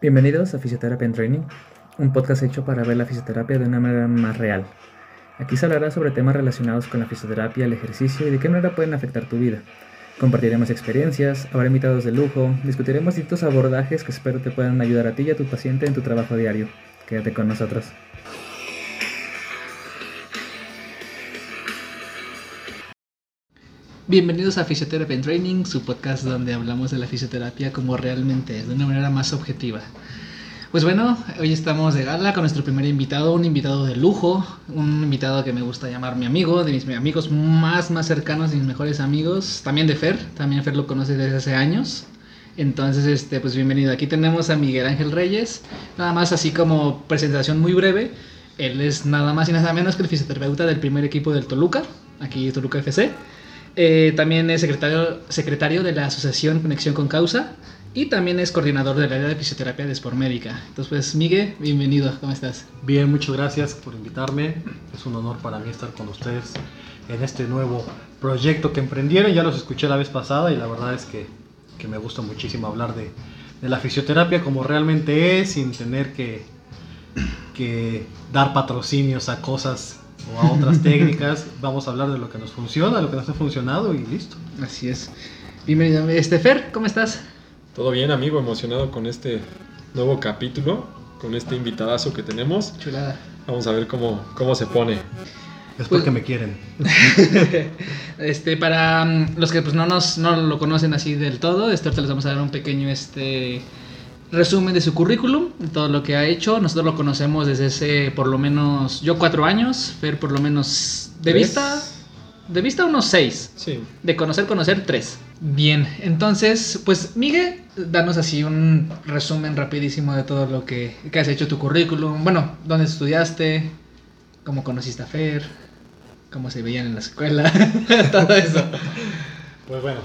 Bienvenidos a Fisioterapia en Training, un podcast hecho para ver la fisioterapia de una manera más real. Aquí se hablará sobre temas relacionados con la fisioterapia, el ejercicio y de qué manera pueden afectar tu vida. Compartiremos experiencias, habrá invitados de lujo, discutiremos distintos abordajes que espero te puedan ayudar a ti y a tu paciente en tu trabajo diario. Quédate con nosotros. Bienvenidos a Fisioterapia en Training, su podcast donde hablamos de la fisioterapia como realmente es, de una manera más objetiva. Pues bueno, hoy estamos de gala con nuestro primer invitado, un invitado de lujo, un invitado que me gusta llamar mi amigo, de mis amigos más más cercanos, mis mejores amigos, también de Fer, también Fer lo conoce desde hace años. Entonces, este, pues bienvenido. Aquí tenemos a Miguel Ángel Reyes, nada más así como presentación muy breve. Él es nada más y nada menos que el fisioterapeuta del primer equipo del Toluca, aquí Toluca FC. Eh, también es secretario, secretario de la Asociación Conexión con Causa y también es coordinador del área de fisioterapia de Sport Médica. Entonces, pues, Miguel, bienvenido, ¿cómo estás? Bien, muchas gracias por invitarme. Es un honor para mí estar con ustedes en este nuevo proyecto que emprendieron. Ya los escuché la vez pasada y la verdad es que, que me gusta muchísimo hablar de, de, la fisioterapia como realmente es, sin tener que, que dar patrocinios a cosas o a otras técnicas. Vamos a hablar de lo que nos funciona, lo que nos ha funcionado y listo. Así es. Bienvenido. Este Fer, ¿cómo estás? Todo bien, amigo, emocionado con este nuevo capítulo, con este invitadazo que tenemos. Chulada. Vamos a ver cómo, cómo se pone. Es porque pues, me quieren. este, para um, los que pues no nos no lo conocen así del todo, este, ahorita les vamos a dar un pequeño este resumen de su currículum, todo lo que ha hecho. Nosotros lo conocemos desde hace por lo menos, yo cuatro años, Fer por lo menos de ¿Tres? vista, de vista unos seis. Sí. De conocer, conocer tres. Bien, entonces, pues Miguel, danos así un resumen rapidísimo de todo lo que, que has hecho tu currículum. Bueno, dónde estudiaste, cómo conociste a Fer, cómo se veían en la escuela, todo eso. Pues bueno,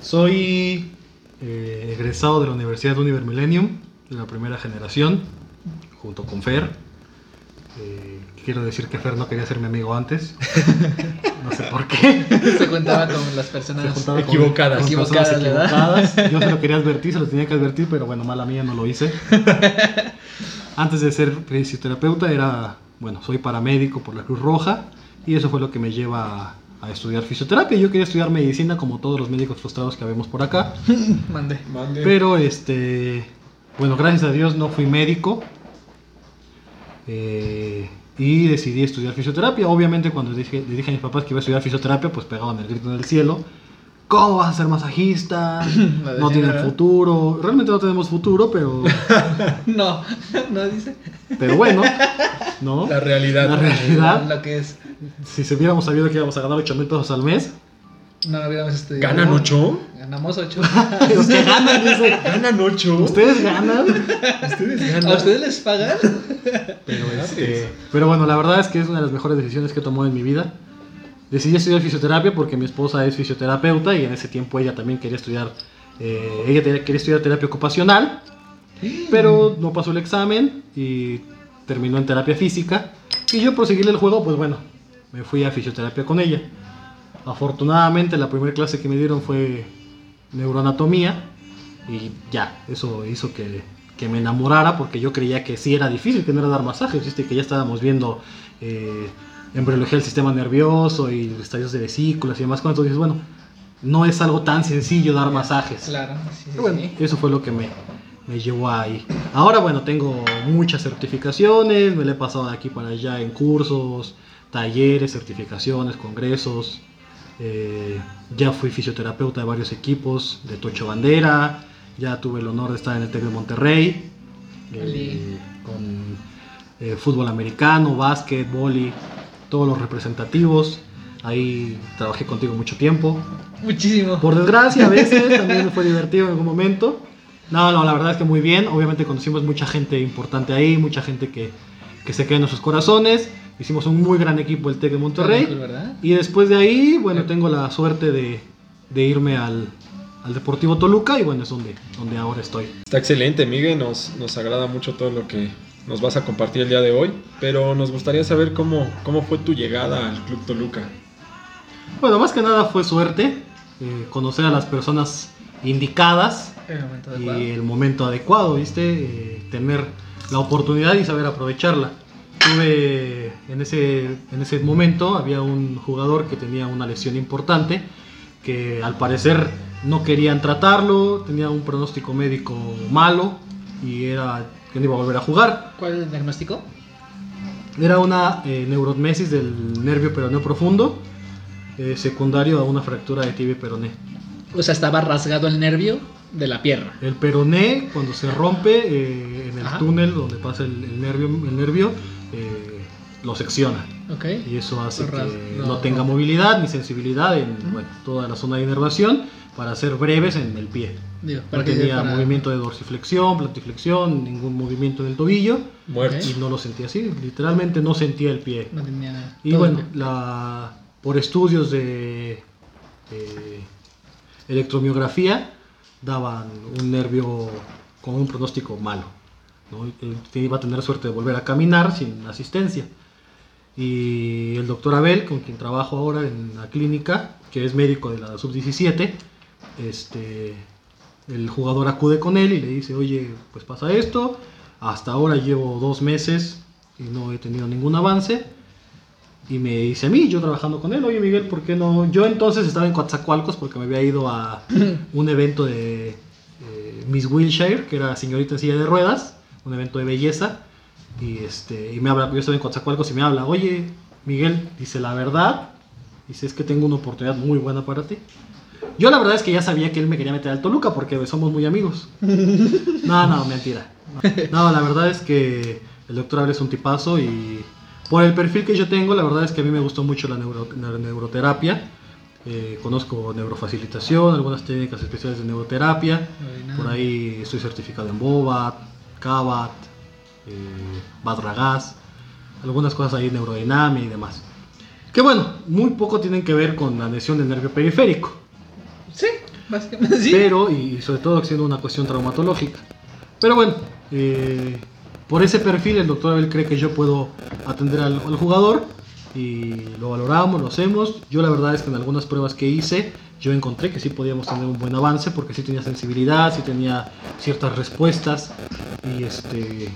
soy eh, egresado de la Universidad Univer Millennium, de la primera generación, junto con Fer. Eh, quiero decir que Fer no quería ser mi amigo antes. No sé por qué. Se juntaba con las personas equivocadas. Con, equivocadas, personas equivocadas. Yo se lo quería advertir, se lo tenía que advertir, pero bueno, mala mía, no lo hice. Antes de ser fisioterapeuta era, bueno, soy paramédico por la Cruz Roja y eso fue lo que me lleva a, a estudiar fisioterapia. Yo quería estudiar medicina como todos los médicos frustrados que vemos por acá. Mande. Mande. Pero este, bueno, gracias a Dios no fui médico. Eh, y decidí estudiar fisioterapia. Obviamente cuando dije, le dije a mis papás que iba a estudiar fisioterapia, pues pegaban el grito en el cielo. ¿Cómo vas a ser masajista? no tienen futuro. Realmente no tenemos futuro, pero... no, no dice. Pero bueno, ¿no? La realidad. La realidad. Lo que es. Si se hubiéramos sabido que íbamos a ganar 8 mil pesos al mes. No, no hubiéramos estudiado. ¿Ganan 8? Ganamos 8. Los que ganan, dice. ¿Ganan 8? ¿Ustedes ganan? ¿Ustedes ganan? ¿A ustedes les pagan? Pero, este, pero bueno, la verdad es que es una de las mejores decisiones que he tomado en mi vida. Decidí estudiar fisioterapia porque mi esposa es fisioterapeuta y en ese tiempo ella también quería estudiar, eh, ella quería estudiar terapia ocupacional, pero no pasó el examen y terminó en terapia física. Y yo por el juego, pues bueno, me fui a fisioterapia con ella. Afortunadamente la primera clase que me dieron fue neuroanatomía y ya, eso hizo que, que, me enamorara porque yo creía que sí era difícil, que no era dar masajes, que ya estábamos viendo eh, embriología del sistema nervioso y estadios de vesículas y demás. Entonces dices, bueno, no es algo tan sencillo dar masajes. Claro, sí, sí, bueno, sí. eso fue lo que me, me llevó ahí. Ahora, bueno, tengo muchas certificaciones, me la he pasado de aquí para allá en cursos, talleres, certificaciones, congresos. Eh, ya fui fisioterapeuta de varios equipos, de Tocho Bandera, ya tuve el honor de estar en el TEC de Monterrey, eh, con eh, fútbol americano, básquet, vóley, todos los representativos. Ahí trabajé contigo mucho tiempo. Muchísimo. Por desgracia, a veces también fue divertido en algún momento. No, no, la verdad es que muy bien. Obviamente conocimos mucha gente importante ahí, mucha gente que, que se queda en nuestros corazones. Hicimos un muy gran equipo el TEC de Monterrey. ¿verdad? Y después de ahí, bueno, tengo la suerte de, de irme al, al, Deportivo Toluca y bueno, es donde, donde ahora estoy. Está excelente, Miguel. Nos, nos agrada mucho todo lo que nos vas a compartir el día de hoy. Pero nos gustaría saber cómo, cómo fue tu llegada al Club Toluca. Bueno, más que nada fue suerte. Eh, conocer a las personas indicadas El momento adecuado. y el momento adecuado, ¿viste? Eh, tener la oportunidad y saber aprovecharla. Tuve en ese, en ese momento, había un jugador que tenía una lesión importante, que al parecer no querían tratarlo, tenía un pronóstico médico malo y era que no iba a volver a jugar. ¿Cuál es el diagnóstico? Era una eh, neurotmesis del nervio peroneo profundo, eh, secundario a una fractura de tibia y peroné. O sea, estaba rasgado el nervio de la pierna. El peroné, cuando se rompe eh, en el Ajá. túnel donde pasa el, el nervio, el nervio eh, lo secciona. Ok. Y eso hace ras- que lo- no tenga movilidad ni sensibilidad en Ujú. bueno, toda la zona de inervación para ser breves en el pie. Digo, No tenía para- movimiento de dorsiflexión, plantiflexión, ningún movimiento en el tobillo Muerto. y no lo sentía así. Literalmente no sentía el pie. No tenía. Y todo bueno, la, por estudios de eh, electromiografía daban un nervio con un pronóstico malo. ¿no? Iba a tener suerte de volver a caminar sin asistencia. Y el doctor Abel, con quien trabajo ahora en la clínica, que es médico de la sub-17, este, el jugador acude con él y le dice, oye, pues pasa esto, hasta ahora llevo dos meses y no he tenido ningún avance. Y me dice a mí, yo trabajando con él, oye Miguel, ¿por qué no? Yo entonces estaba en Coatzacoalcos porque me había ido a un evento de eh, Miss Wilshire, que era señorita en silla de ruedas, un evento de belleza. Y, este, y me habla, yo estaba en Coatzacoalcos y me habla, oye Miguel, dice la verdad, dice es que tengo una oportunidad muy buena para ti. Yo la verdad es que ya sabía que él me quería meter al Toluca porque somos muy amigos. No, no, mentira. No, la verdad es que el doctor Abel es un tipazo y por el perfil que yo tengo, la verdad es que a mí me gustó mucho la, neuro- la neuroterapia. Eh, conozco neurofacilitación, algunas técnicas especiales de neuroterapia. Por ahí estoy certificado en BOBAT, CABAT, eh, Badragas, algunas cosas ahí, neurodinamia y demás. Que bueno, muy poco tienen que ver con la lesión del nervio periférico Sí, básicamente sí. pero y sobre todo siendo una cuestión traumatológica. Pero bueno, eh, por ese perfil el doctor Abel cree que yo puedo atender al, al jugador y lo valoramos, lo hacemos. Yo la verdad es que en algunas pruebas que hice yo encontré que sí podíamos tener un buen avance porque sí tenía sensibilidad, sí tenía ciertas respuestas y este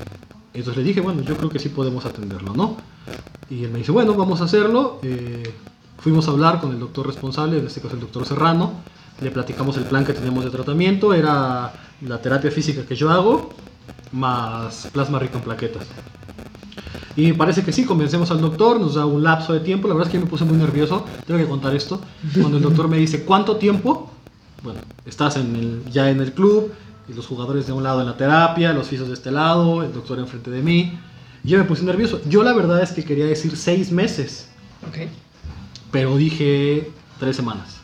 entonces le dije, bueno, yo creo que sí podemos atenderlo, ¿no? Y él me dice, bueno, vamos a hacerlo. Eh, fuimos a hablar con el doctor responsable, en este caso el doctor Serrano. Le platicamos el plan que teníamos de tratamiento. Era la terapia física que yo hago, más plasma rico en plaquetas. Y parece que sí, convencemos al doctor, nos da un lapso de tiempo. La verdad es que yo me puse muy nervioso, tengo que contar esto. Cuando el doctor me dice, ¿cuánto tiempo? Bueno, estás en el- ya en el club, y los jugadores de un lado en la terapia, los fisios de este lado, el doctor enfrente de mí. Yo me puse nervioso. Yo la verdad es que quería decir seis meses, Ok. pero dije tres semanas.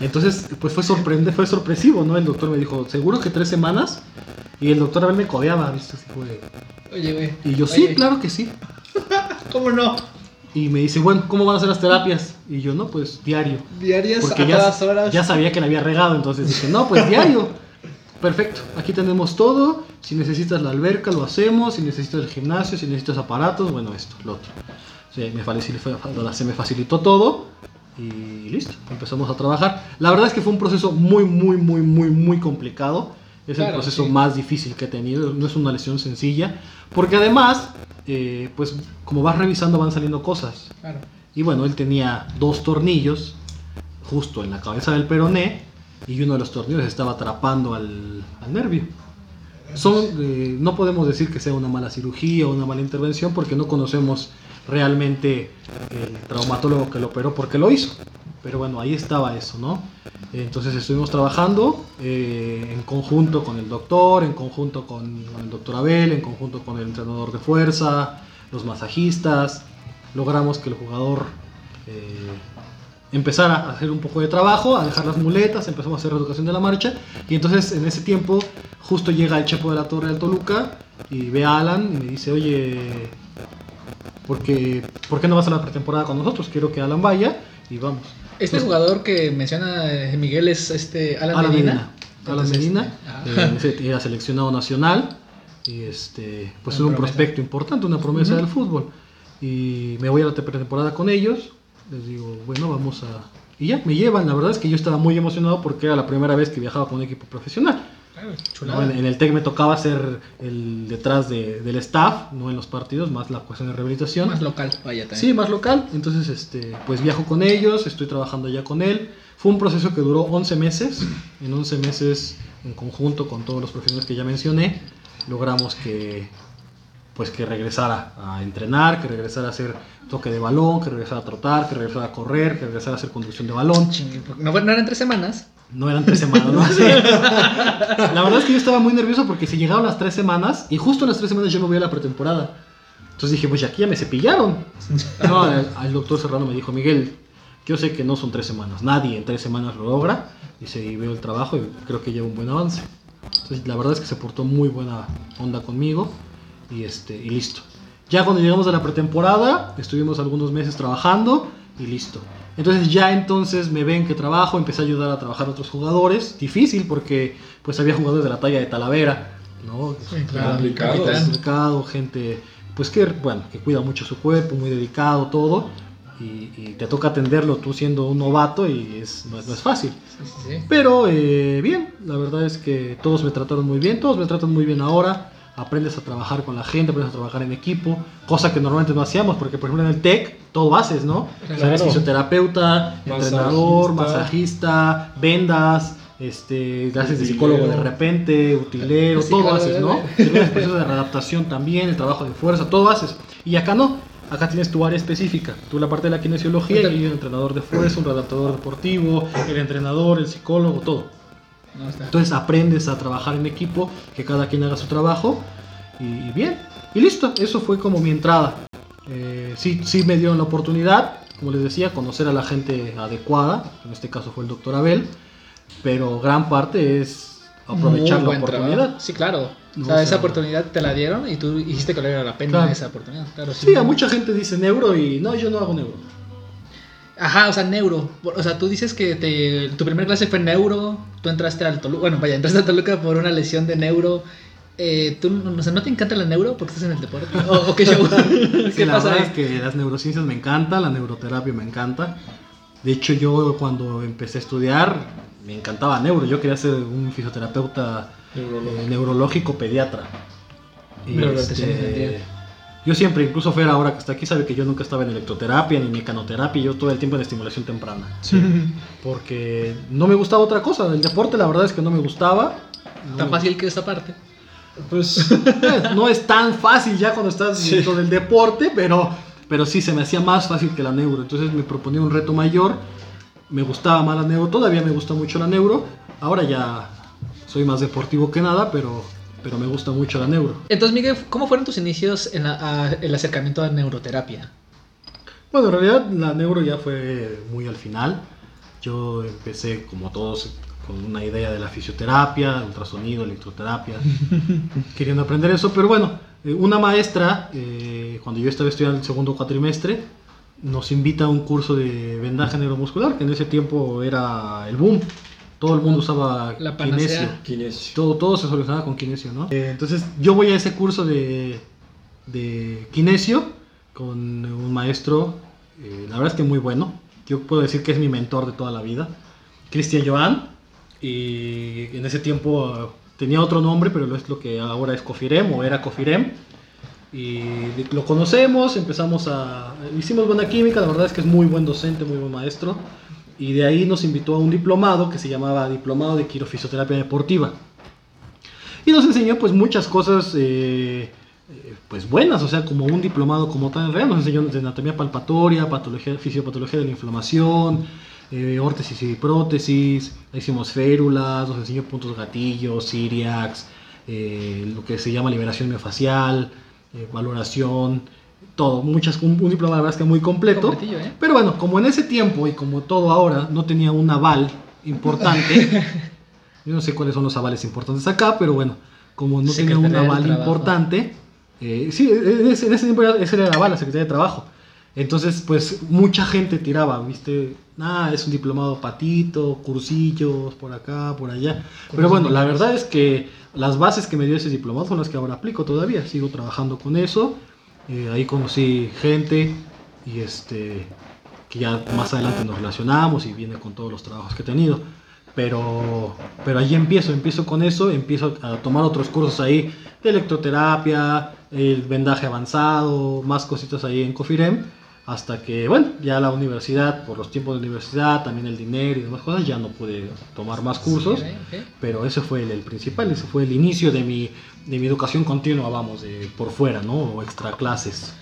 Entonces, pues fue sorprendente, fue sorpresivo, ¿no? El doctor me dijo, ¿seguro que tres semanas? Y el doctor a ver me codeaba, ¿viste? Así fue. Oye, güey. Y yo, sí, Oye, claro que sí. ¿Cómo no? Y me dice, bueno, ¿cómo van a ser las terapias? Y yo, no, pues diario. Diarias Porque a ya, todas horas. ya sabía que la había regado, entonces dije, no, pues diario. Perfecto, aquí tenemos todo. Si necesitas la alberca, lo hacemos. Si necesitas el gimnasio, si necesitas aparatos, bueno, esto, lo otro. Me facilitó, se me facilitó todo y listo, empezamos a trabajar. La verdad es que fue un proceso muy, muy, muy, muy, muy complicado. Es el Claro, proceso sí. más difícil que he tenido. No es una lesión sencilla. Porque además, eh, pues como vas revisando van saliendo cosas. Claro. Y bueno, él tenía dos tornillos justo en la cabeza del peroné y uno de los tornillos estaba atrapando al, al nervio. Son, eh, no podemos decir que sea una mala cirugía o una mala intervención porque no conocemos realmente el traumatólogo que lo operó porque lo hizo. Pero bueno, ahí estaba eso, ¿no? Entonces estuvimos trabajando eh, en conjunto con el doctor, en conjunto con, con el doctor Abel, en conjunto con el entrenador de fuerza, los masajistas. Logramos que el jugador eh, empezara a hacer un poco de trabajo, a dejar las muletas, empezamos a hacer reeducación de la marcha. Y entonces en ese tiempo justo llega el Chepo de la Torre del Toluca y ve a Alan y me dice, oye, ¿por qué, ¿por qué no vas a la pretemporada con nosotros? Quiero que Alan vaya y vamos. Este Pues, jugador que menciona eh, Miguel es este Alan, Alan Medina. Medina. Alan Medina, ah. eh, seleccionado nacional y este, pues es un promesa. prospecto importante, una promesa Ujú. del fútbol. Y me voy a la pretemporada con ellos, les digo, bueno, vamos a, Y ya, me llevan. La verdad es que yo estaba muy emocionado porque era la primera vez que viajaba con un equipo profesional. ¿No? En, en el TEC me tocaba ser el detrás de- del staff, no en los partidos, más la cuestión de rehabilitación. Más local, vaya también. Sí, más local. Entonces, este, pues viajo con ellos, estoy trabajando ya con él. Fue un proceso que duró 11 meses. En 11 meses, en conjunto con todos los profesionales que ya mencioné, logramos que, pues, que regresara a entrenar, que regresara a hacer toque de balón, que regresara a trotar, que regresara a correr, que regresara a hacer conducción de balón. No, no eran tres semanas. No eran tres semanas, ¿no? Sí. La verdad es que yo estaba muy nervioso porque se llegaron las tres semanas y justo en las tres semanas yo me voy a la pretemporada. Entonces dije, pues aquí ya me cepillaron. No, el, el doctor Serrano me dijo, Miguel, yo sé que no son tres semanas, nadie en tres semanas lo logra. Dice, y veo el trabajo y creo que lleva un buen avance. Entonces la verdad es que se portó muy buena onda conmigo y, este, y listo. Ya cuando llegamos a la pretemporada, estuvimos algunos meses trabajando y listo. Entonces ya entonces me ven que trabajo, empecé a ayudar a trabajar a otros jugadores. Difícil porque pues había jugadores de la talla de Talavera, ¿no? claro, Complicados. capitán. Complicado, gente pues que bueno, que cuida mucho su cuerpo, muy dedicado, todo. Y, y te toca atenderlo tú siendo un novato y es, no, es, no es fácil. Sí, sí, sí. Pero eh, bien, la verdad es que todos me trataron muy bien, todos me tratan muy bien ahora. Aprendes a trabajar con la gente, aprendes a trabajar en equipo, cosa que normalmente no hacíamos, porque por ejemplo en el TEC todo haces, ¿no? Claro. Eres fisioterapeuta, entrenador, masajista, vendas, este, haces de psicólogo de repente, utilero, todo haces, ¿no? Tienes procesos de readaptación también, el trabajo de fuerza, todo haces. Y acá no, acá tienes tu área específica. Tú la parte de la kinesiología y el entrenador de fuerza, un readaptador deportivo, el entrenador, el psicólogo, todo. No. Entonces aprendes a trabajar en equipo, que cada quien haga su trabajo y, bien. Y listo, eso fue como mi entrada. Eh, sí, sí me dieron la oportunidad, como les decía, conocer a la gente adecuada, en este caso fue el doctor Abel, pero gran parte es aprovechar Muy la oportunidad. trabajo. Sí, claro. O sea, o esa sea- oportunidad te la dieron y tú dijiste que valía la pena Claro. esa oportunidad. Claro, Sí, a mucha gente dice neuro y no, yo no hago neuro. Ajá, o sea, neuro. O sea, tú dices que te, tu primer clase fue neuro, tú entraste al Toluca, bueno, vaya, entraste al Toluca por una lesión de neuro. Eh, ¿tú, o sea, ¿No te encanta la neuro porque estás en el deporte? ¿O, o qué show? Sí, ¿Qué la pasa verdad es que las neurociencias me encantan, la neuroterapia me encanta. De hecho, yo cuando empecé a estudiar, me encantaba neuro. Yo quería ser un fisioterapeuta Neurológico. eh, neurológico pediatra. Y, este. Yo siempre, incluso Fer ahora que está aquí, sabe que yo nunca estaba en electroterapia ni mecanoterapia, yo todo el tiempo en estimulación temprana. Porque no me gustaba otra cosa. El deporte, la verdad es que no me gustaba. No Tan me fácil que esa parte. Pues eh, no es tan fácil ya cuando estás Sí. dentro del deporte, pero, pero sí se me hacía más fácil que la neuro. Entonces me proponía un reto mayor. Me gustaba más la neuro, todavía me gusta mucho la neuro. Ahora ya soy más deportivo que nada, pero, pero me gusta mucho la neuro. Entonces, Miguel, ¿cómo fueron tus inicios en la- a- el acercamiento a neuroterapia? Bueno, en realidad la neuro ya fue muy al final. Yo empecé, como todos, con una idea de la fisioterapia, ultrasonido, electroterapia, queriendo aprender eso. Pero bueno, eh, una maestra, eh, cuando yo estaba estudiando el segundo cuatrimestre, nos invita a un curso de vendaje neuromuscular, que en ese tiempo era el boom. Todo el mundo usaba La kinesio. kinesio. Todo, todo se solucionaba con kinesio, ¿no? Eh, entonces yo voy a ese curso de, de kinesio con un maestro, eh, la verdad es que muy bueno. Yo puedo decir que es mi mentor de toda la vida, Cristian Joan. Y en ese tiempo eh, tenía otro nombre, pero es lo que ahora es Cofirem o era Cofirem. Y lo conocemos, empezamos a... Hicimos buena química, la verdad es que es muy buen docente, muy buen maestro. Y de ahí nos invitó a un diplomado que se llamaba Diplomado de Quirofisioterapia Deportiva. Y nos enseñó pues muchas cosas eh, eh, pues buenas, o sea, como un diplomado como tal en realidad. Nos enseñó anatomía palpatoria, patología, fisiopatología de la inflamación, eh, órtesis y prótesis, hicimos férulas, nos enseñó puntos gatillos, ciriax, eh, lo que se llama liberación miofacial, eh, valoración, todo, muchas, un, un diplomado la verdad es que muy completo. ¿eh? Pero bueno, como en ese tiempo y como todo ahora no tenía un aval importante, yo no sé cuáles son los avales importantes acá, pero bueno, como no tenía un aval importante, eh, sí, en ese, en ese tiempo era, ese era el aval, la Secretaría de Trabajo. Entonces, pues mucha gente tiraba, ¿viste? Ah, es un diplomado patito, cursillos, por acá, por allá. Pero bueno, la verdad es que las bases que me dio ese diplomado son las que ahora aplico todavía. Sigo trabajando con eso. Eh, ahí conocí gente y este que ya más adelante nos relacionamos y viene con todos los trabajos que he tenido. Pero, pero allí empiezo, empiezo con eso, empiezo a tomar otros cursos ahí de electroterapia, el vendaje avanzado, más cositas ahí en Cofirem, hasta que, bueno, ya la universidad, por los tiempos de universidad, también el dinero y demás cosas, ya no pude tomar más cursos, Sí, pero ese fue el, el principal, ese fue el inicio de mi, de mi educación continua, vamos, de, por fuera, ¿no? O extra clases.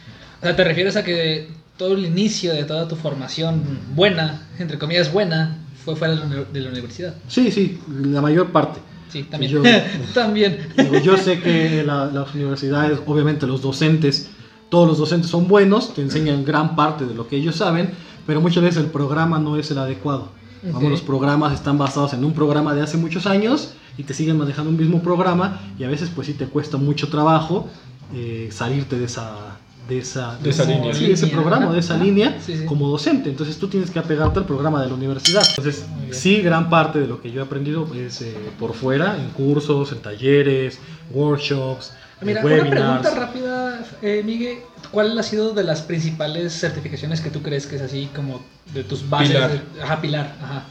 O sea, ¿te refieres a que todo el inicio de toda tu formación buena, entre comillas buena, fue fuera de la, universidad? Sí, sí, la mayor parte. Sí, también. Yo- también. Digo, yo sé que la- las universidades, obviamente los docentes, todos los docentes son buenos, te enseñan gran parte de lo que ellos saben, pero muchas veces el programa no es el adecuado. Vamos, los programas están basados en un programa de hace muchos años y te siguen manejando un mismo programa y a veces pues sí te cuesta mucho trabajo eh, salirte de esa de esa, De esa línea. sí, de ese programa, de esa línea Sí, sí. como docente. Entonces tú tienes que apegarte al programa de la universidad. Entonces sí, gran parte de lo que yo he aprendido es eh, por fuera, en cursos, en talleres, workshops, Mira, una pregunta rápida, eh, Miguel. ¿Cuál ha sido de las principales certificaciones que tú crees que es así como de tus bases? Pilar. de- ajá, pilar. Ajá.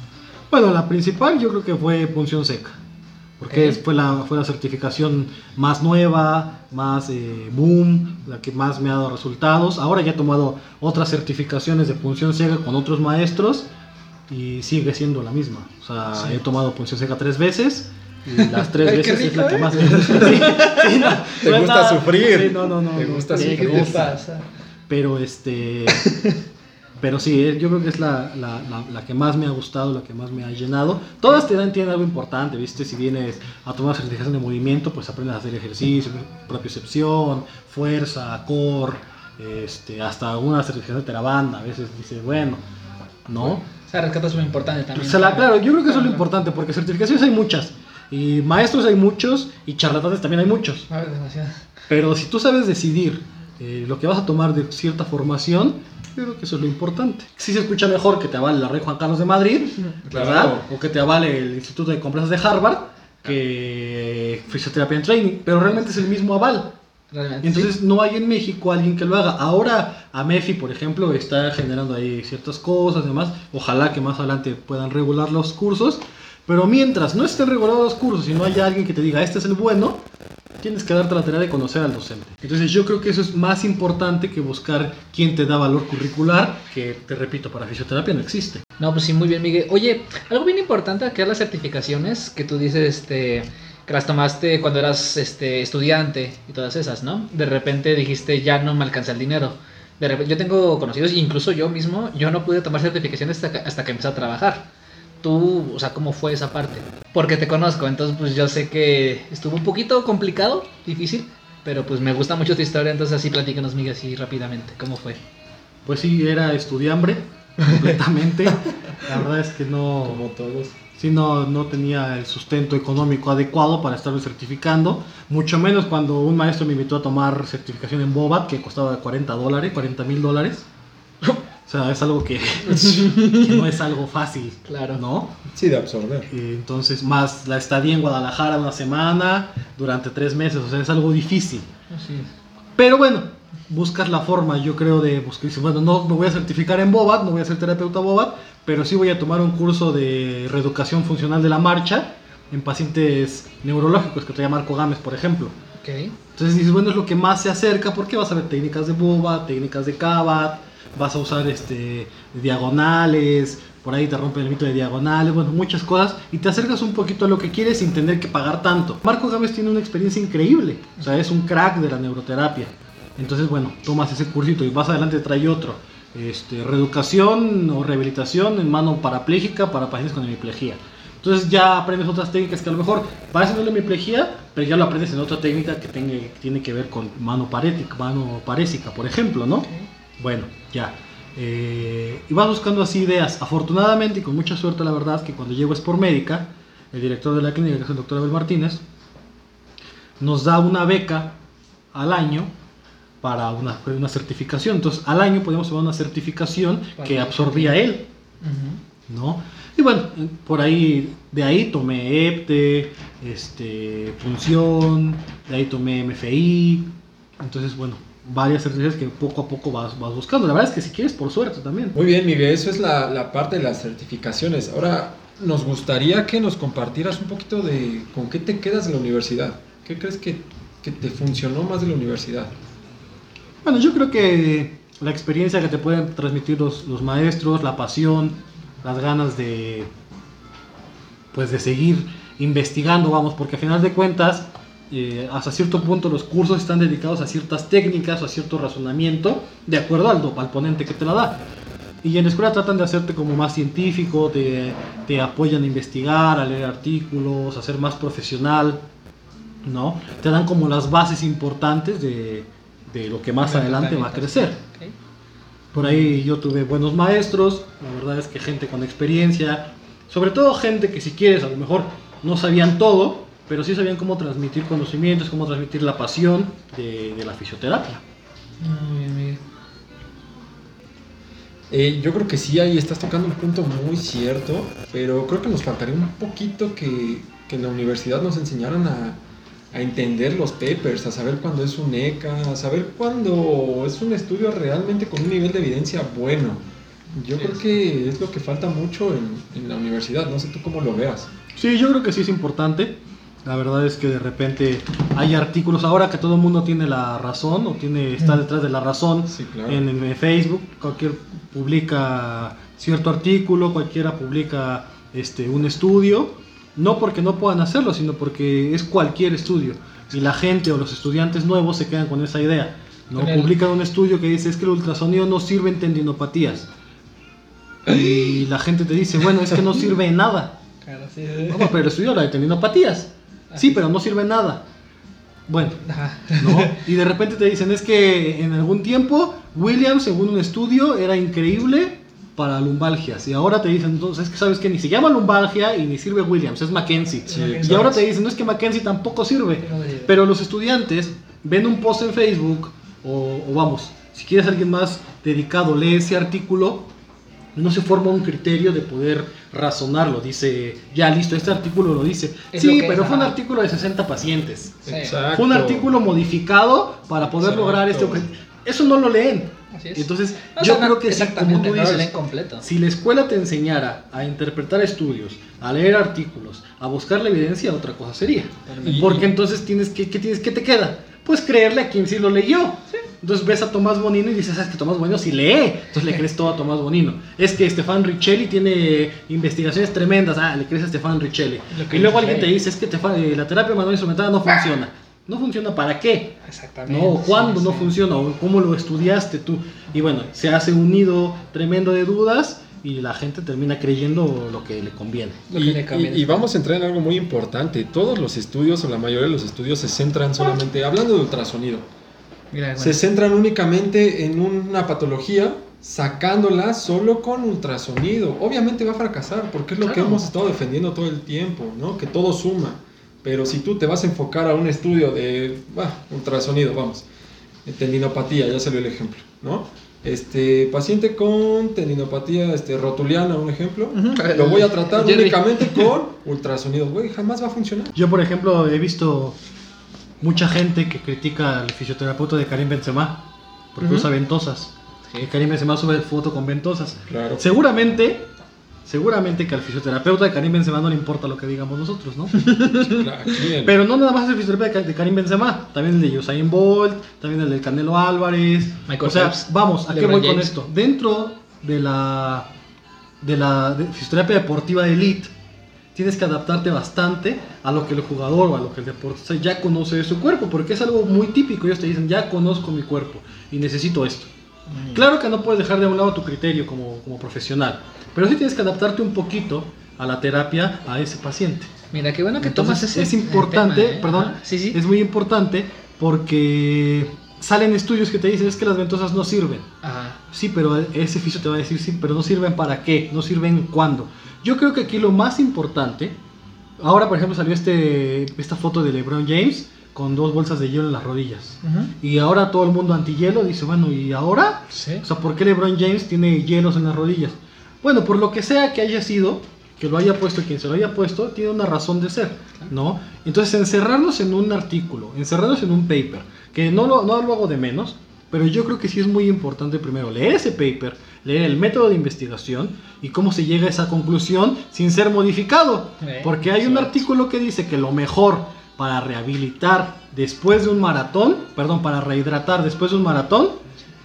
Bueno, la principal yo creo que fue punción seca. Porque fue, la, fue la certificación más nueva, más eh, boom, la que más me ha dado resultados. Ahora ya he tomado otras certificaciones de punción seca con otros maestros y sigue siendo la misma. O sea, Sí. he tomado punción seca tres veces las tres Ay, veces es la que ¿eh? más me gusta. Sí, sí, no, Te no gusta sufrir. Sí, no, no, no. Te gusta sufrir. ¿Qué me te pasa? Pero este. pero sí, eh, yo creo que es la, la, la, la que más me ha gustado, la que más me ha llenado. Todas te dan, tienen algo importante, ¿viste? Si vienes a tomar certificación de movimiento, pues aprendes a hacer ejercicio, propiocepción, fuerza, core, este, hasta alguna certificación de terabanda. A veces dices, bueno, ¿no? O sea, rescatas muy importante también. O sea, claro, yo creo que eso es lo importante, porque certificaciones hay muchas, y maestros hay muchos, y charlatanes también hay muchos. A ver, demasiado. Pero si tú sabes decidir eh, lo que vas a tomar de cierta formación, yo creo que eso es lo importante. Sí se escucha mejor que te avale la Rey Juan Carlos de Madrid, ¿verdad? O que te avale el Instituto de Compras de Harvard, que Fisioterapia en Training, pero realmente es el mismo aval. Realmente. Entonces no hay en México alguien que lo haga. Ahora AMEFI, por ejemplo, está generando ahí ciertas cosas y demás. Ojalá que más adelante puedan regular los cursos. Pero mientras no estén regulados los cursos y no haya alguien que te diga, este es el bueno, tienes que darte la tarea de conocer al docente. Entonces yo creo que eso es más importante que buscar quién te da valor curricular, que te repito, para fisioterapia no existe. No, pues sí, muy bien, Miguel. Oye, algo bien importante acá las certificaciones que tú dices, este, que las tomaste cuando eras este, estudiante y todas esas, ¿no? De repente dijiste, ya no me alcanza el dinero. De repente, yo tengo conocidos, incluso yo mismo, yo no pude tomar certificaciones hasta que, hasta que empecé a trabajar. Tú, o sea, ¿cómo fue esa parte? Porque te conozco, entonces pues yo sé que estuvo un poquito complicado, difícil, pero pues me gusta mucho tu historia, entonces así platícanos, Miguel, así rápidamente, ¿cómo fue? Pues sí, era estudiambre, completamente. la verdad es que no... Como todos. Sí, no, no tenía el sustento económico adecuado para estarme certificando, mucho menos cuando un maestro me invitó a tomar certificación en Bobat, que costaba 40 dólares, 40 mil dólares. O sea, es algo que, que no es algo fácil, Claro. ¿no? Sí, de absorber. Eh, Entonces, más la estadía en Guadalajara una semana, durante tres meses, o sea, es algo difícil. Así es. Pero bueno, buscas la forma, yo creo, de buscar, dices, bueno, no me voy a certificar en Bobat, no voy a ser terapeuta Bobat, pero sí voy a tomar un curso de reeducación funcional de la marcha en pacientes neurológicos, que traía Marco Gámez, por ejemplo. Ok. Entonces dices, bueno, es lo que más se acerca, porque vas a ver técnicas de Bobat, técnicas de Cabat, vas a usar este, diagonales, por ahí te rompen el mito de diagonales, bueno, muchas cosas, y te acercas un poquito a lo que quieres sin tener que pagar tanto. Marco Gámez tiene una experiencia increíble, o sea, es un crack de la neuroterapia. Entonces, bueno, tomas ese cursito y más adelante trae otro. Este, reeducación o rehabilitación en mano parapléjica para pacientes con hemiplegia. Entonces ya aprendes otras técnicas que a lo mejor parece no la pero ya lo aprendes en otra técnica que, tiene que ver con mano parética, mano parésica, por ejemplo, ¿no? Bueno, ya. Eh, y vas buscando así ideas. Afortunadamente y con mucha suerte, la verdad, que cuando llego es por médica, el director de la clínica, que es el doctor Abel Martínez, nos da una beca al año para una, una certificación. Entonces, al año podíamos tomar una certificación que absorbía él. ¿no? Y bueno, por ahí, de ahí tomé EPTE, este, punción, de ahí tomé MFI, entonces bueno, varias certificaciones que poco a poco vas, vas buscando. La verdad es que si quieres, por suerte también. Muy bien, Miguel, eso es la, la parte de las certificaciones. Ahora, nos gustaría que nos compartieras un poquito de con qué te quedas de la universidad. ¿Qué crees que, que te funcionó más de la universidad? Bueno, yo creo que la experiencia que te pueden transmitir los, los maestros, la pasión, las ganas de pues de seguir investigando, vamos, porque a final de cuentas, eh, hasta cierto punto los cursos están dedicados a ciertas técnicas o a cierto razonamiento, de acuerdo al, al ponente que te la da. Y en la escuela tratan de hacerte como más científico, te, te apoyan a investigar, a leer artículos, a ser más profesional, ¿no? Te dan como las bases importantes de, de lo que más adelante va a crecer. Por ahí yo tuve buenos maestros, la verdad es que gente con experiencia, sobre todo gente que si quieres a lo mejor no sabían todo, pero sí sabían cómo transmitir conocimientos, cómo transmitir la pasión de, de la fisioterapia. Muy bien, Miguel. Eh, yo creo que sí, ahí estás tocando un punto muy cierto, pero creo que nos faltaría un poquito que, que en la universidad nos enseñaran a, a entender los papers, a saber cuándo es un ECA, a saber cuándo es un estudio realmente con un nivel de evidencia bueno. Yo Sí, creo que es lo que falta mucho en, en la universidad, no sé tú cómo lo veas. Sí, yo creo que sí es importante. La verdad es que de repente hay artículos ahora que todo el mundo tiene la razón o tiene está detrás de la razón Sí, claro. en, en Facebook. Cualquier publica cierto artículo, cualquiera publica este un estudio, no porque no puedan hacerlo, sino porque es cualquier estudio y la gente o los estudiantes nuevos se quedan con esa idea. No el- publican un estudio que dice es que el ultrasonido no sirve en tendinopatías. Y la gente te dice, bueno, es que no sirve en nada. Claro, sí. Vamos, pero el estudio habla de tendinopatías. Sí, pero no sirve nada. Bueno. Y de repente te dicen, es que en algún tiempo Williams, según un estudio, era increíble para lumbalgias. Y ahora te dicen, entonces, es que sabes que ni se llama lumbalgia y ni sirve Williams, es Mackenzie. Sí, y ahora te dicen, no es que Mackenzie tampoco sirve. Pero los estudiantes ven un post en Facebook, o, o vamos, si quieres alguien más dedicado, lee ese artículo, no se forma un criterio de poder razonarlo. Dice, ya listo, este artículo lo dice. Es sí, lo pero es, fue un artículo de 60 pacientes. Sí. Exacto. Fue un artículo modificado para poder Exacto. lograr este objetivo. Eso no lo leen. Así es. Entonces, No, yo o sea, creo que sí, como exactamente, tú dices, completo. si la escuela te enseñara a interpretar estudios, a leer artículos, a buscar la evidencia, otra cosa sería. Y- Porque entonces tienes que, ¿qué, tienes, ¿qué te queda? Pues creerle a quien sí lo leyó. Entonces ves a Tomás Bonino y dices, ¿sabes que Tomás Bonino sí lee? Entonces le crees todo a Tomás Bonino. Es que Stefan Richelli tiene investigaciones tremendas. Ah, le crees a Stefan Richelli. Y luego alguien te Rey. dice, es que eh, la terapia manual instrumental no funciona. ¿No funciona para qué? Exactamente. No, ¿cuándo sí, no sí. funciona? ¿O cómo lo estudiaste tú? Y bueno, se hace un nido tremendo de dudas y la gente termina creyendo lo que le conviene. Lo que Y, le conviene. y- y vamos a entrar en algo muy importante. Todos los estudios, o la mayoría de los estudios, se centran solamente, hablando de ultrasonido, Mira, bueno, se centran únicamente en una patología, sacándola solo con ultrasonido. Obviamente va a fracasar, porque es lo que Claro. hemos estado defendiendo todo el tiempo, ¿no? Que todo suma. Pero si tú te vas a enfocar a un estudio de bah, ultrasonido, vamos, tendinopatía, ya salió el ejemplo, ¿no? Este paciente con tendinopatía este, rotuliana, un ejemplo, lo voy a tratar Jerry. únicamente con ultrasonido, güey, jamás va a funcionar. Yo, por ejemplo, he visto mucha gente que critica al fisioterapeuta de Karim Benzema porque Ujú. usa ventosas. Sí. Karim Benzema sube foto con ventosas. Claro. Seguramente, seguramente que al fisioterapeuta de Karim Benzema no le importa lo que digamos nosotros, ¿no? Pero no nada más el fisioterapeuta de Karim Benzema, también el de Usain Bolt, también el del Canelo Álvarez. Michael o sea, Phelps, vamos, ¿a qué voy con esto? Dentro de la de la de- fisioterapia deportiva de elite, tienes que adaptarte bastante a lo que el jugador o a lo que el deportista ya conoce de su cuerpo, porque es algo muy típico. Ellos te dicen, ya conozco mi cuerpo y necesito esto. Claro que no puedes dejar de un lado tu criterio como, como profesional, pero sí tienes que adaptarte un poquito a la terapia a ese paciente. Mira, qué bueno que Entonces, tomas ese es importante, tema, ¿eh? perdón, Ajá, Sí, sí. es muy importante porque salen estudios que te dicen es que las ventosas no sirven. Ajá. Sí, pero ese fisio te va a decir sí, pero no sirven para qué, no sirven cuándo. Yo creo que aquí lo más importante, ahora por ejemplo salió este, esta foto de LeBron James con dos bolsas de hielo en las rodillas. Y ahora todo el mundo anti-hielo dice, bueno, ¿y ahora? Sí. O sea, ¿por qué LeBron James tiene hielos en las rodillas? Bueno, por lo que sea que haya sido, que lo haya puesto quien se lo haya puesto, tiene una razón de ser, ¿no? Entonces, encerrarnos en un artículo, encerrarnos en un paper, que no lo, no lo hago de menos, pero yo creo que sí es muy importante primero leer ese paper, leer el método de investigación y cómo se llega a esa conclusión sin ser modificado. Porque hay un artículo que dice que lo mejor para rehabilitar después de un maratón, perdón, para rehidratar después de un maratón,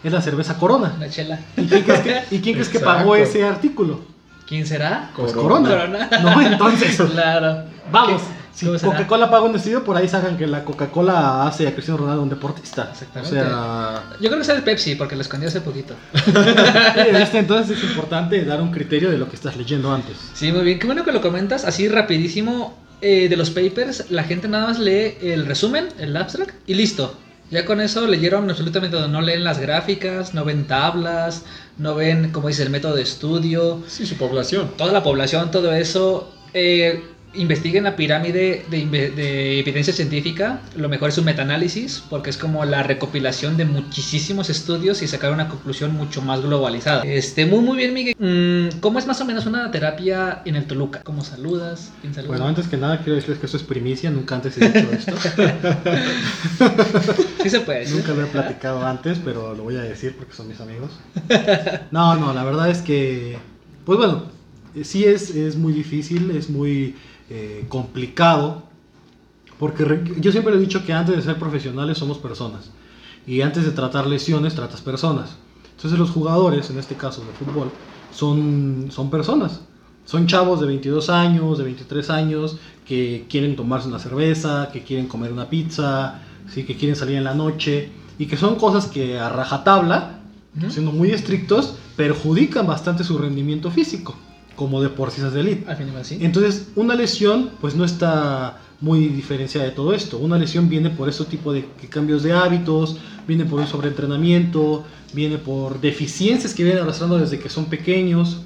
es la cerveza Corona. La chela. ¿Y quién crees que, y quién crees que pagó ese artículo? ¿Quién será? Pues Corona. Corona. No, entonces, Claro. vamos. ¿Qué- Si? Coca-Cola paga un estudio, por ahí sacan que la Coca-Cola hace a Cristiano Ronaldo un deportista. Exactamente. O sea, Yo creo que sea el Pepsi, porque lo escondí hace poquito. este, entonces es importante dar un criterio de lo que estás leyendo antes. Sí, muy bien. Qué bueno que lo comentas. Así rapidísimo eh, de los papers, la gente nada más lee el resumen, el abstract, y listo. Ya con eso leyeron absolutamente todo. No leen las gráficas, no ven tablas, no ven, como dice, el método de estudio, Sí, su población. toda la población, todo eso. Eh, investiguen la pirámide de, de evidencia científica. Lo mejor es un metaanálisis, porque es como la recopilación de muchísimos estudios y sacar una conclusión mucho más globalizada. Este, muy, muy bien, Miguel. Mm, ¿Cómo es más o menos una terapia en el Toluca? ¿Cómo saludas? ¿Quién saluda? Bueno, antes que nada quiero decirles que esto es primicia, nunca antes he dicho esto. sí se puede. sí nunca lo he platicado antes, pero lo voy a decir porque son mis amigos. No, no, la verdad es que, pues bueno, sí es, es muy difícil, es muy eh, complicado, porque yo siempre he dicho que antes de ser profesionales somos personas, y antes de tratar lesiones tratas personas. Entonces los jugadores, en este caso de fútbol, son, son personas. Son chavos de 22 años, de 23 años, que quieren tomarse una cerveza, que quieren comer una pizza, ¿sí? que quieren salir en la noche, y que son cosas que a rajatabla, Ujú. siendo muy estrictos, perjudican bastante su rendimiento físico, como deportistas de élite. Sí. Entonces, una lesión, pues no está muy diferenciada de todo esto. Una lesión viene por este tipo de cambios de hábitos, viene por un sobreentrenamiento, viene por deficiencias que vienen arrastrando desde que son pequeños.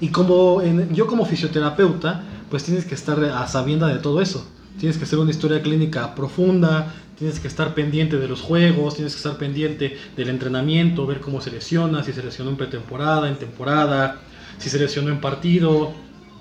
Y como en- yo como fisioterapeuta, pues tienes que estar a sabienda de todo eso. Tienes que hacer una historia clínica profunda, tienes que estar pendiente de los juegos, tienes que estar pendiente del entrenamiento, ver cómo se lesiona, si se lesionó en pretemporada, en temporada, si se lesionó en partido,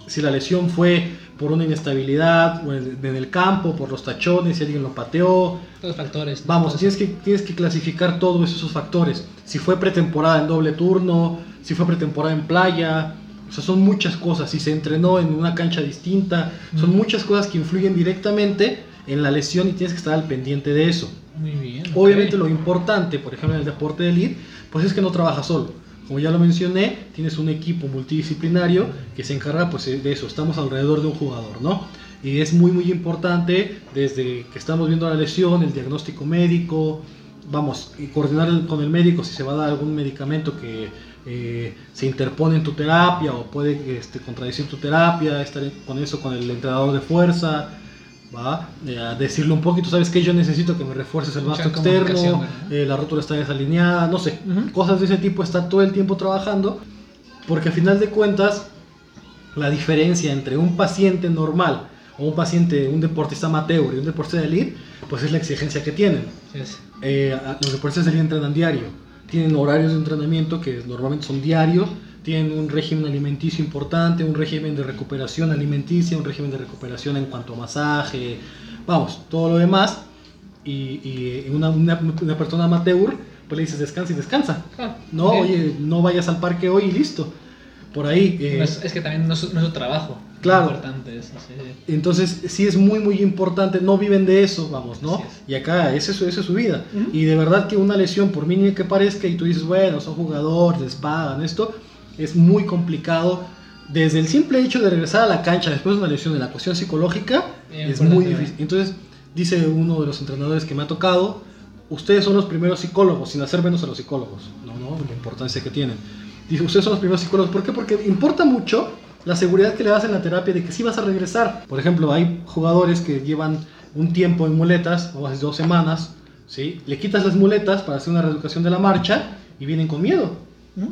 si la lesión fue por una inestabilidad o en, en el campo, por los tachones, si alguien lo pateó, los factores. Vamos, tienes que, tienes que clasificar todos esos factores. Si fue pretemporada en doble turno, si fue pretemporada en playa, o sea, son muchas cosas. Si se entrenó en una cancha distinta, son Mm. muchas cosas que influyen directamente en la lesión y tienes que estar al pendiente de eso. Muy bien. Obviamente ok. lo importante, por ejemplo, en el deporte de elite, pues es que no trabajas solo. Como ya lo mencioné, tienes un equipo multidisciplinario que se encarga pues de eso. Estamos alrededor de un jugador, ¿no? Y es muy muy importante desde que estamos viendo la lesión, el diagnóstico médico, vamos, y coordinar con el médico si se va a dar algún medicamento que eh, se interpone en tu terapia o puede este, contradecir tu terapia, estar con eso con el entrenador de fuerza, ¿va? Eh, a decirle un poquito, ¿sabes qué? Yo necesito que me refuerces el vasto externo, eh, la rótula está desalineada, no sé, Ujú. cosas de ese tipo, está todo el tiempo trabajando, porque a final de cuentas, la diferencia entre un paciente normal o un paciente, un deportista amateur y un deportista de elite, pues es la exigencia que tienen. Sí. Eh, los deportistas de elite entrenan diario, tienen horarios de entrenamiento que normalmente son diarios, tienen un régimen alimenticio importante, un régimen de recuperación alimenticia, un régimen de recuperación en cuanto a masaje, vamos, todo lo demás. Y, y una, una, una persona amateur, pues le dices descansa y descansa. Ah, No, oye, no vayas al parque hoy y listo. Por ahí. eh, No es, es que también no es, no es su trabajo. Claro. Importante eso, sí. Entonces, sí es muy, muy importante, no viven de eso, vamos, ¿no? Y acá, esa es, esa es su vida. Ujú. Y de verdad que una lesión, por mínima que parezca, y tú dices, bueno, son jugadores, les pagan esto, es muy complicado. Desde el simple hecho de regresar a la cancha después de una lesión de la cuestión psicológica, Bien es muy difícil. Entonces, dice uno de los entrenadores que me ha tocado, ustedes son los primeros psicólogos, sin hacer menos a los psicólogos, ¿no? ¿no? La importancia que tienen. Dice, ustedes son los primeros psicólogos. ¿Por qué? Porque importa mucho la seguridad que le das en la terapia de que sí vas a regresar. Por ejemplo, hay jugadores que llevan un tiempo en muletas, o hace dos semanas, ¿sí? Le quitas las muletas para hacer una reeducación de la marcha y vienen con miedo.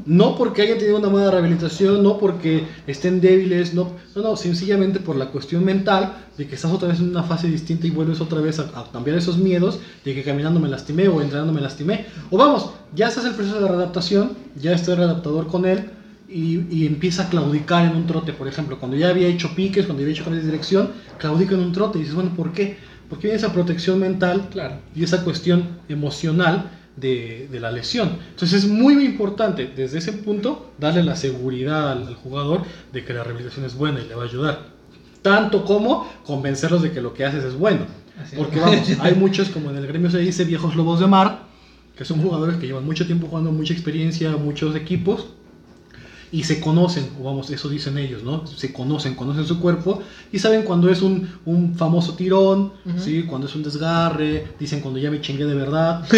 No porque hayan tenido una mala rehabilitación, no porque estén débiles, no, no, no, sencillamente por la cuestión mental de que estás otra vez en una fase distinta y vuelves otra vez a, a cambiar esos miedos de que caminando me lastimé o entrenando me lastimé. O vamos, ya estás en el proceso de readaptación, ya está el readaptador con él y, y empieza a claudicar en un trote, por ejemplo. Cuando ya había hecho piques, cuando había hecho cambios de dirección, claudica en un trote y dices, bueno, ¿por qué? Porque viene esa protección mental Claro. y esa cuestión emocional de, de la lesión. Entonces es muy importante desde ese punto darle la seguridad al, al jugador de que la rehabilitación es buena y le va a ayudar. Tanto como convencerlos de que lo que haces es bueno. Así es. Porque vamos, hay muchos, como en el gremio se dice, viejos lobos de mar, que son jugadores que llevan mucho tiempo jugando, mucha experiencia, muchos equipos, y se conocen, o vamos, eso dicen ellos, ¿no? Se conocen, conocen su cuerpo y saben cuando es un, un famoso tirón, Ujú. ¿sí? Cuando es un desgarre, dicen cuando ya me chingué de verdad.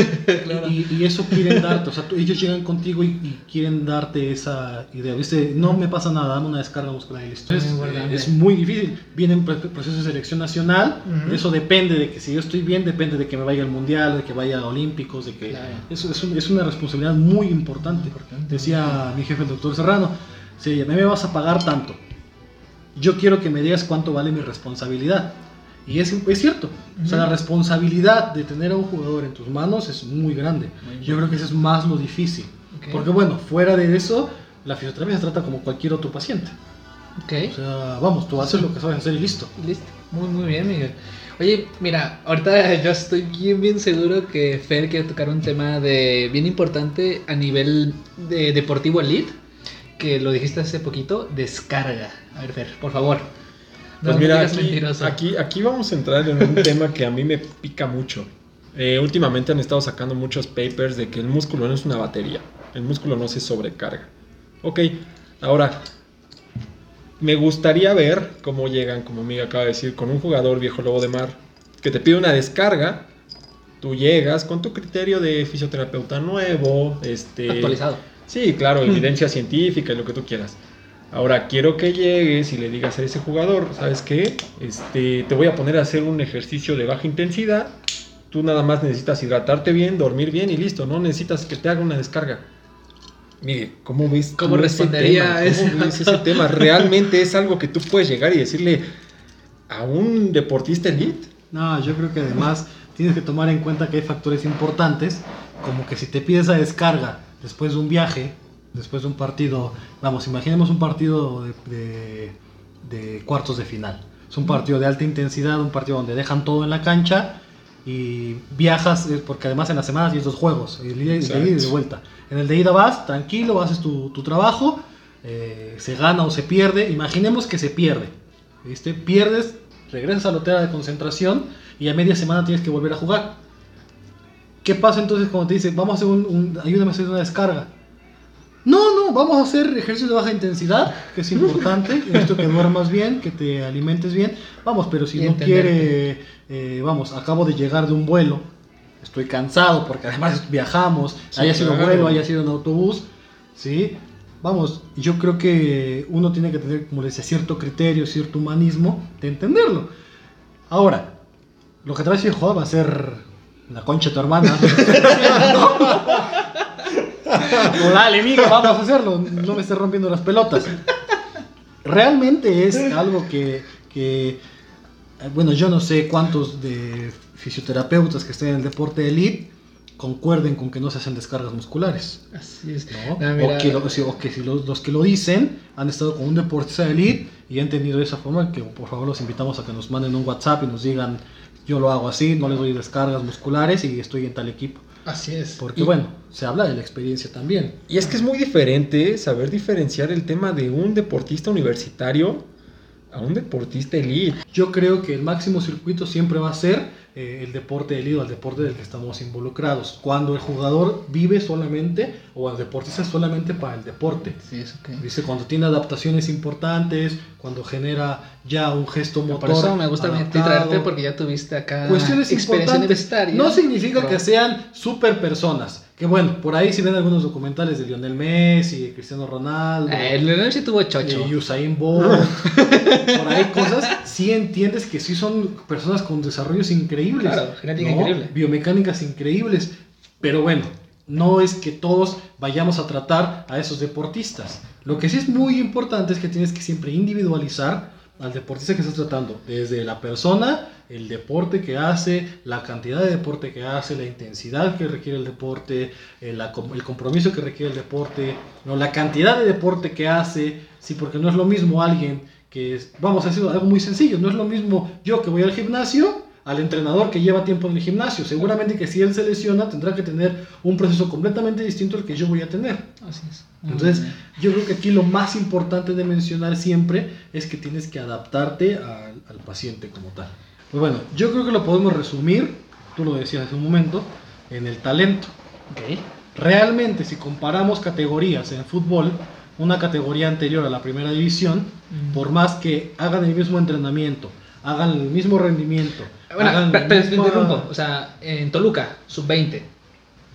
Claro. y, y eso quieren darte, o sea, tú- ellos llegan contigo y, y quieren darte esa idea, ¿viste? No me pasa nada, dame una descarga muscular y listo. Muy Es, importante. es muy difícil. Vienen procesos de selección nacional, Ujú. eso depende de que si yo estoy bien, depende de que me vaya al mundial, de que vaya a Olímpicos, de que Claro. eso es, un- es una responsabilidad muy importante. Importante. Decía mi jefe, el doctor Serrano, si a mí me vas a pagar tanto, yo quiero que me digas cuánto vale mi responsabilidad. Y es, es cierto, o sea, la responsabilidad de tener a un jugador en tus manos es muy grande. Muy Yo creo que eso es más lo difícil. Ok. Porque bueno, fuera de eso, la fisioterapia se trata como cualquier otro paciente. Ok. O sea, vamos, tú haces lo que sabes hacer y listo. Listo. Muy, muy bien, Miguel. Oye, mira, ahorita yo estoy bien, bien seguro que Fer quiere tocar un tema de bien importante a nivel de deportivo elite, que lo dijiste hace poquito, descarga. A ver, Fer, por favor. Pues No mira, aquí, aquí, aquí vamos a entrar en un tema que a mí me pica mucho. Eh, últimamente han estado sacando muchos papers de que el músculo no es una batería. El músculo no se sobrecarga. Ok, ahora, me gustaría ver cómo llegan, como Miguel acaba de decir, con un jugador viejo lobo de mar que te pide una descarga. Tú llegas con tu criterio de fisioterapeuta nuevo, este, Actualizado. Sí, claro, evidencia científica y lo que tú quieras. Ahora quiero que llegues y le digas a ese jugador, ¿sabes qué? Este, te voy a poner a hacer un ejercicio de baja intensidad. Tú nada más necesitas hidratarte bien, dormir bien y listo. No necesitas que te haga una descarga. Mire, ¿cómo ves? ¿Cómo ese respondería tema? a eso? ¿Cómo ves ese tema? ¿Realmente es algo que tú puedes llegar y decirle a un deportista elite? No, yo creo que además tienes que tomar en cuenta que hay factores importantes, como que si te pides a descarga después de un viaje, después de un partido, vamos, imaginemos un partido de, de- de cuartos de final. Es un partido de alta intensidad, un partido donde dejan todo en la cancha y viajas, eh, porque además en la semana tienes dos juegos, el de ida y de vuelta. En el de ida vas, tranquilo, haces tu, tu trabajo, eh, se gana o se pierde, imaginemos que se pierde, ¿viste? Pierdes, regresas al hotel de concentración y a media semana tienes que volver a jugar. ¿Qué pasa entonces cuando te dice, vamos a hacer un, un- ayúdame a hacer una descarga? No, no, vamos a hacer ejercicios de baja intensidad, que es importante, esto que duermas bien, que te alimentes bien. Vamos, pero si no quiere, eh, vamos, acabo de llegar de un vuelo, estoy cansado porque además viajamos, Sí, haya sido claro. vuelo, haya sido en autobús, ¿sí? Vamos, yo creo que uno tiene que tener, como decía, cierto criterio, cierto humanismo de entenderlo. Ahora, lo que a decir Joa va a ser la concha de tu hermana. O dale, amigo, vamos a hacerlo. No me estés rompiendo las pelotas. Realmente es algo que, que, eh, bueno, yo no sé cuántos de fisioterapeutas que estén en el deporte elite concuerden con que no se hacen descargas musculares. Así es. ¿no? Ah, mira. o que, lo- si- o que si los, los que lo dicen han estado con un deportista de elite y han tenido esa forma, que por favor los invitamos a que nos manden un WhatsApp y nos digan, yo lo hago así, no les doy descargas musculares y estoy en tal equipo. Así es. Porque Y- bueno, se habla de la experiencia también. Y es que es muy diferente saber diferenciar el tema de un deportista universitario a un deportista elite. Yo creo que el máximo circuito siempre va a ser eh, el deporte del o el deporte del que estamos involucrados. Cuando el jugador vive solamente o el deportista es solamente para el deporte. Sí, es ok. Dice, cuando tiene adaptaciones importantes, cuando genera ya un gesto motor. Por eso me gusta adaptado. traerte porque ya tuviste acá Cuestiones experiencia universitaria. No significa Pero- que sean super personas. Que bueno, por ahí si ven algunos documentales de Lionel Messi, de Cristiano Ronaldo. Eh, el Leonel sí tuvo chocho. Eh, Usain Bolt, por ahí cosas, sí entiendes que sí son personas con desarrollos increíbles. Claro, genética increíble. Biomecánicas increíbles. Pero bueno, no es que todos vayamos a tratar a esos deportistas. Lo que sí es muy importante es que tienes que siempre individualizar al deportista que estás tratando, desde la persona, el deporte que hace, la cantidad de deporte que hace, la intensidad que requiere el deporte, eh, la com- el compromiso que requiere el deporte, no, la cantidad de deporte que hace, sí, porque no es lo mismo alguien que es, vamos a decir algo muy sencillo, no es lo mismo yo que voy al gimnasio al entrenador que lleva tiempo en el gimnasio. Seguramente que si él se lesiona tendrá que tener un proceso completamente distinto al que yo voy a tener. Así es. Entonces, yo creo que aquí lo más importante de mencionar siempre es que tienes que adaptarte al, al paciente como tal. Pues bueno, yo creo que lo podemos resumir, tú lo decías hace un momento, en el talento. Ok. Realmente, si comparamos categorías en fútbol, una categoría anterior a la primera división, por más que hagan el mismo entrenamiento, hagan el mismo rendimiento, Bueno, hagan pero, pero te interrumpo. O sea, en Toluca, sub-20,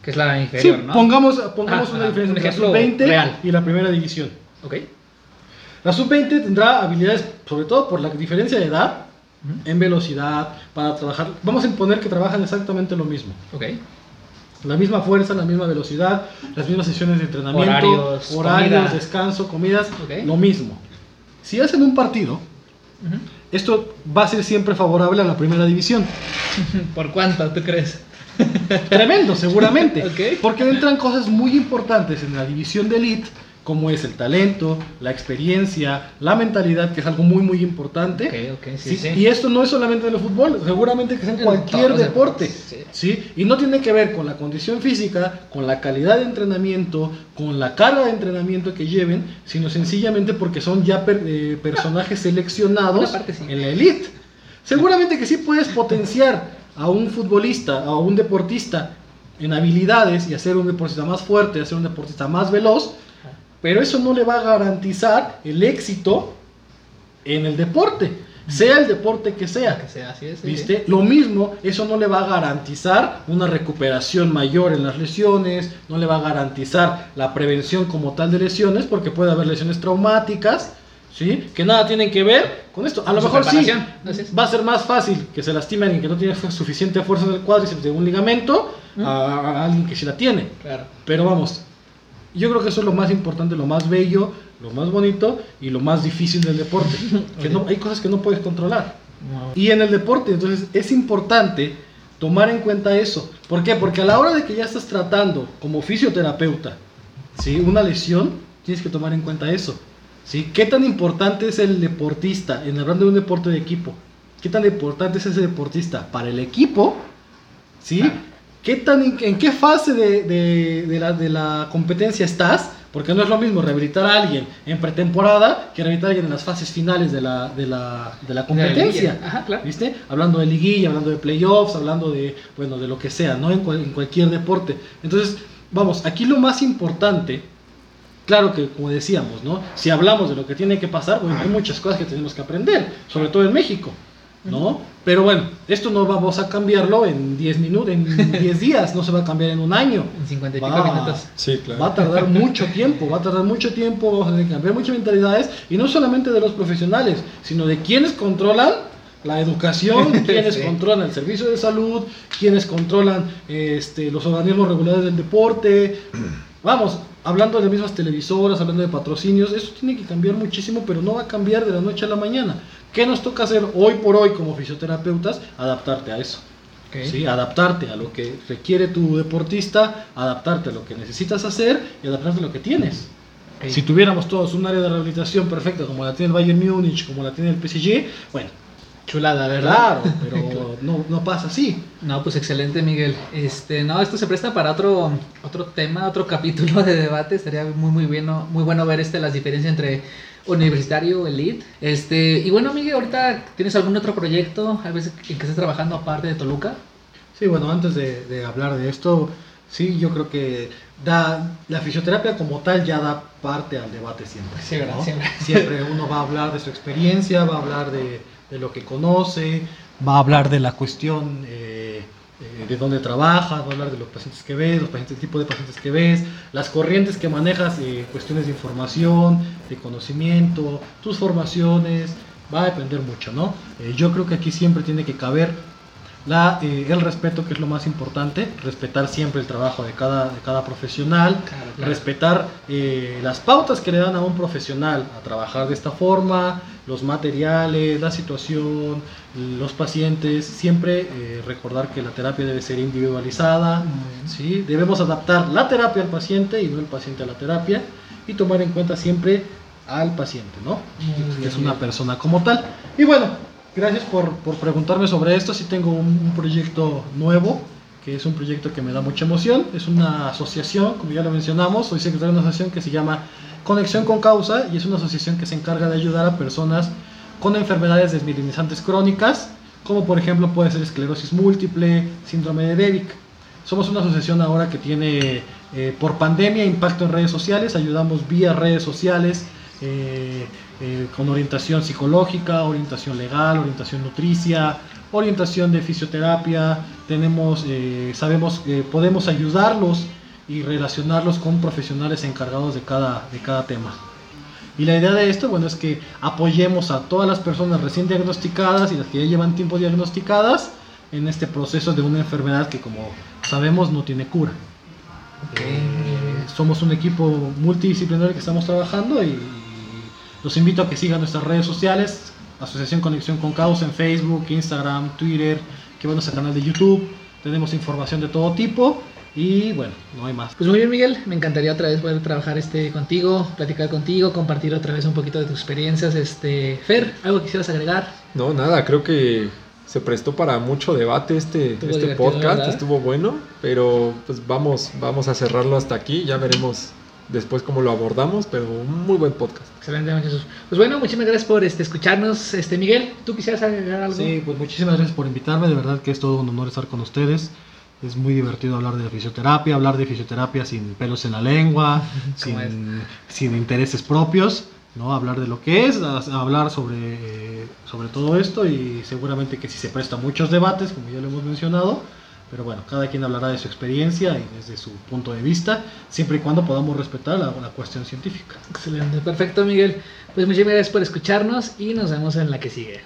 que es la inferior, Sí, ¿no? pongamos, pongamos Ajá, una ajá, diferencia entre la ejemplo sub-20 real. y la primera división. Ok. La sub-20 tendrá habilidades, sobre todo por la diferencia de edad, Ujú. en velocidad, para trabajar. Vamos a imponer que trabajan exactamente lo mismo. Ok. La misma fuerza, la misma velocidad, las mismas sesiones de entrenamiento, Horarios, horarios, comida. descanso, comidas, Ok. lo mismo. Si hacen un partido, Ujú. esto va a ser siempre favorable a la primera división. ¿Por cuánto tú crees? Tremendo, seguramente. Porque entran cosas muy importantes en la división de elite, como es el talento, la experiencia, la mentalidad, que es algo muy, muy importante. Ok, ok, sí, Sí, sí. Y esto no es solamente en el fútbol, seguramente que es en En cualquier deporte. Sí. Y no tiene que ver con la condición física, con la calidad de entrenamiento, con la carga de entrenamiento que lleven, sino sencillamente porque son ya per- eh, personajes seleccionados parte en la elite. Seguramente que sí puedes potenciar a un futbolista, a un deportista en habilidades y hacer un deportista más fuerte, hacer un deportista más veloz, pero eso no le va a garantizar el éxito en el deporte, sea el deporte que sea. Que sea así es. sí, ¿Viste? Lo mismo, eso no le va a garantizar una recuperación mayor en las lesiones, no le va a garantizar la prevención como tal de lesiones, porque puede haber lesiones traumáticas, ¿sí? Que nada tienen que ver con esto. A lo mejor sí, va a ser más fácil que se lastime a alguien que no tiene suficiente fuerza en el cuádriceps de un ligamento ¿Mm? a, alguien que sí la tiene. Claro. Pero vamos, yo creo que eso es lo más importante, lo más bello, lo más bonito y lo más difícil del deporte. que no, hay cosas que no puedes controlar. No. Y en el deporte, entonces es importante tomar en cuenta eso. ¿Por qué? Porque a la hora de que ya estás tratando como fisioterapeuta, ¿sí? Una lesión, tienes que tomar en cuenta eso. ¿Sí? ¿Qué tan importante es el deportista en hablando de un deporte de equipo? ¿Qué tan importante es ese deportista para el equipo? ¿Sí? Ah. ¿Qué tan, en, qué fase de, de- de la, de la competencia estás? Porque no es lo mismo rehabilitar a alguien en pretemporada que rehabilitar a alguien en las fases finales de la, de la, de la competencia. Ajá, claro. ¿Viste? Hablando de liguilla, hablando de playoffs, hablando de, bueno, de lo que sea, ¿no? En, cual- en cualquier deporte. Entonces, vamos, aquí lo más importante, claro que como decíamos, ¿no? Si hablamos de lo que tiene que pasar, bueno, hay muchas cosas que tenemos que aprender, sobre todo en México, ¿no? Pero bueno, esto no vamos a cambiarlo en 10 minutos, en 10 días, no se va a cambiar en un año. En 50 y pico Va. minutos. Sí, claro. Va a tardar mucho tiempo, va a tardar mucho tiempo, vamos a tener que cambiar muchas mentalidades y no solamente de los profesionales, sino de quienes controlan la educación, quienes Sí. controlan el servicio de salud, quienes controlan este, los organismos regulares del deporte. Vamos, hablando de mismas televisoras, hablando de patrocinios, eso tiene que cambiar muchísimo, pero no va a cambiar de la noche a la mañana. ¿Qué nos toca hacer hoy por hoy como fisioterapeutas? Adaptarte a eso. Ok. ¿sí? Adaptarte a lo que requiere tu deportista, adaptarte a lo que necesitas hacer y adaptarte a lo que tienes. Ok. Si tuviéramos todos un área de rehabilitación perfecta como la tiene el Bayern Múnich, como la tiene el PSG, bueno, Chulada, ¿verdad? claro, pero no, no pasa así. No, pues excelente, Miguel. Este, no, esto se presta para otro, otro tema, otro capítulo de debate. Sería muy, muy bueno, muy bueno ver este, las diferencias entre universitario, elite. Este, y bueno, Miguel, ahorita tienes algún otro proyecto, a veces en que estés trabajando aparte de Toluca. Sí, bueno, antes de, de hablar de esto, sí, yo creo que da, la fisioterapia como tal ya da parte al debate siempre. Sí. ¿no? Siempre. Siempre uno va a hablar de su experiencia, va a hablar de, de lo que conoce, va a hablar de la cuestión eh, eh, de dónde trabajas, va a hablar de los pacientes que ves, los pacientes, el tipo de pacientes que ves, las corrientes que manejas, eh, cuestiones de información, de conocimiento, tus formaciones, va a depender mucho, ¿no? Yo creo que aquí siempre tiene que caber la, eh, el respeto, que es lo más importante, respetar siempre el trabajo de cada, de cada profesional, Claro, claro. respetar eh, las pautas que le dan a un profesional a trabajar de esta forma, los materiales, la situación, los pacientes, siempre eh, recordar que la terapia debe ser individualizada. ¿sí? debemos adaptar la terapia al paciente y no el paciente a la terapia y tomar en cuenta siempre al paciente, ¿no? Muy que bien, es una persona como tal. Y bueno, Gracias por, por preguntarme sobre esto. Sí tengo un, proyecto nuevo, que es un proyecto que me da mucha emoción. Es una asociación, como ya lo mencionamos, soy secretario de una asociación que se llama Conexión con Causa y es una asociación que se encarga de ayudar a personas con enfermedades desmilinizantes crónicas, como por ejemplo puede ser esclerosis múltiple, síndrome de Devic. Somos una asociación ahora que tiene eh, por pandemia impacto en redes sociales, ayudamos vía redes sociales eh, eh, con orientación psicológica, orientación legal, orientación nutricia, orientación de fisioterapia, tenemos, eh, sabemos que podemos ayudarlos y relacionarlos con profesionales encargados de cada, de cada tema. Y la idea de esto, bueno, es que apoyemos a todas las personas recién diagnosticadas y las que ya llevan tiempo diagnosticadas en este proceso de una enfermedad que, como sabemos, no tiene cura. Eh, somos un equipo multidisciplinario que estamos trabajando y los invito a que sigan nuestras redes sociales, Asociación Conexión con Causa en Facebook, Instagram, Twitter, que bueno, nuestro canal de YouTube. Tenemos información de todo tipo y bueno, no hay más. Pues muy bien, Miguel. Me encantaría otra vez poder trabajar este contigo, platicar contigo, compartir otra vez un poquito de tus experiencias. Este, Fer, ¿algo que quisieras agregar? No, nada, creo que se prestó para mucho debate este, Estuvo este podcast, ¿verdad? estuvo bueno, pero pues vamos, vamos a cerrarlo hasta aquí, ya veremos después cómo lo abordamos, pero un muy buen podcast. Excelente, muchachos. Pues bueno, muchísimas gracias por este, escucharnos. Este, Miguel, ¿tú quisieras agregar algo? Sí, pues muchísimas gracias por invitarme, de verdad que es todo un honor estar con ustedes. Es muy divertido hablar de la fisioterapia, hablar de fisioterapia sin pelos en la lengua, ¿Cómo sin, sin intereses propios, ¿no? Hablar de lo que es, hablar sobre, sobre todo esto y seguramente que sí se presta a muchos debates, como ya lo hemos mencionado, pero bueno, cada quien hablará de su experiencia y desde su punto de vista, siempre y cuando podamos respetar la, cuestión científica. Excelente, perfecto, Miguel. Pues muchísimas gracias por escucharnos y nos vemos en la que sigue.